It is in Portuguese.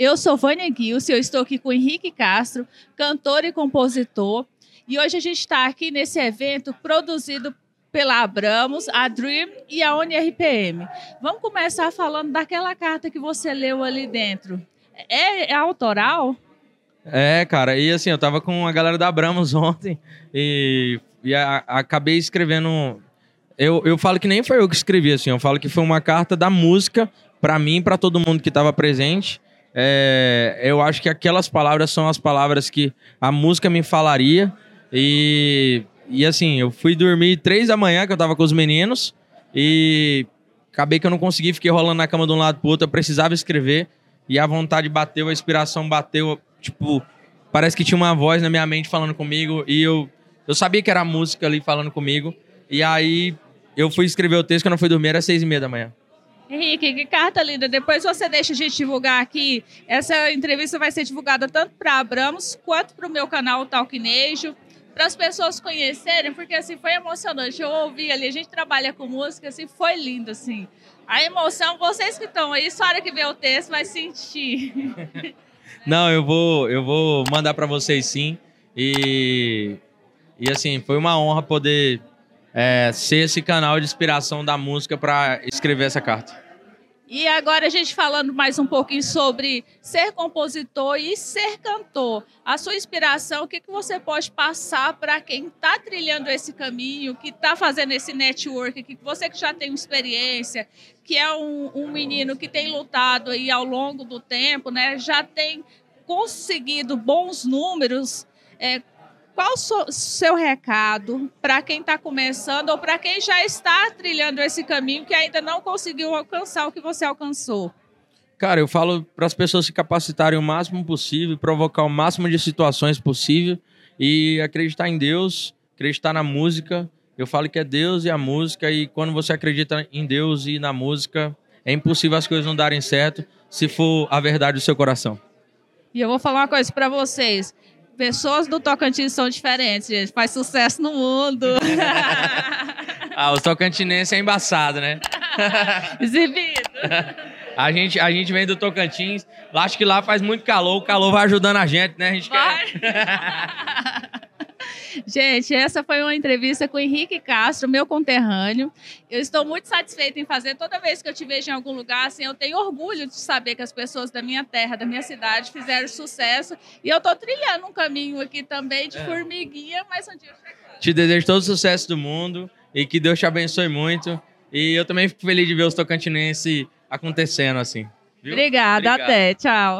Eu sou Vânia Gilson, eu estou aqui com Henrique Castro, cantor e compositor. E hoje a gente está aqui nesse evento produzido pela Abramos, a Dream e a ONRPM. Vamos começar falando daquela carta que você leu ali dentro. É, é autoral? É, cara, e assim, eu tava com a galera da Abramos ontem e, e a, a, acabei escrevendo. Eu, eu falo que nem foi eu que escrevi, assim, eu falo que foi uma carta da música para mim pra todo mundo que tava presente. É, eu acho que aquelas palavras são as palavras que a música me falaria. E, e assim, eu fui dormir três da manhã, que eu tava com os meninos, e acabei que eu não consegui, fiquei rolando na cama de um lado pro outro. Eu precisava escrever, e a vontade bateu, a inspiração bateu. Tipo, parece que tinha uma voz na minha mente falando comigo, e eu, eu sabia que era a música ali falando comigo. E aí eu fui escrever o texto, que eu não fui dormir, era seis e meia da manhã. Henrique, que carta linda. Depois você deixa a gente divulgar aqui. Essa entrevista vai ser divulgada tanto para Abramos quanto para o meu canal Talquinejo, para as pessoas conhecerem, porque assim foi emocionante. Eu ouvi ali, a gente trabalha com música, assim, foi lindo, assim. A emoção, vocês que estão aí, só hora que vê o texto vai sentir. Não, eu vou, eu vou mandar para vocês sim. E, e assim, foi uma honra poder é, ser esse canal de inspiração da música para escrever essa carta. E agora a gente falando mais um pouquinho sobre ser compositor e ser cantor. A sua inspiração, o que, que você pode passar para quem está trilhando esse caminho, que está fazendo esse network, que você que já tem experiência, que é um, um menino que tem lutado aí ao longo do tempo, né? Já tem conseguido bons números. É, qual o seu recado para quem está começando ou para quem já está trilhando esse caminho que ainda não conseguiu alcançar o que você alcançou? Cara, eu falo para as pessoas se capacitarem o máximo possível, provocar o máximo de situações possível e acreditar em Deus, acreditar na música. Eu falo que é Deus e a música e quando você acredita em Deus e na música, é impossível as coisas não darem certo se for a verdade do seu coração. E eu vou falar uma coisa para vocês pessoas do Tocantins são diferentes, gente. Faz sucesso no mundo. ah, os tocantinenses é embaçado, né? Exibido. A gente, a gente vem do Tocantins. Acho que lá faz muito calor. O calor vai ajudando a gente, né? A gente vai. quer. Gente, essa foi uma entrevista com o Henrique Castro, meu conterrâneo. Eu estou muito satisfeita em fazer. Toda vez que eu te vejo em algum lugar, assim, eu tenho orgulho de saber que as pessoas da minha terra, da minha cidade, fizeram sucesso. E eu estou trilhando um caminho aqui também de é. formiguinha, mas um dia eu Te desejo todo o sucesso do mundo e que Deus te abençoe muito. E eu também fico feliz de ver os tocantinenses acontecendo assim. Viu? Obrigada, Obrigado. até. Tchau.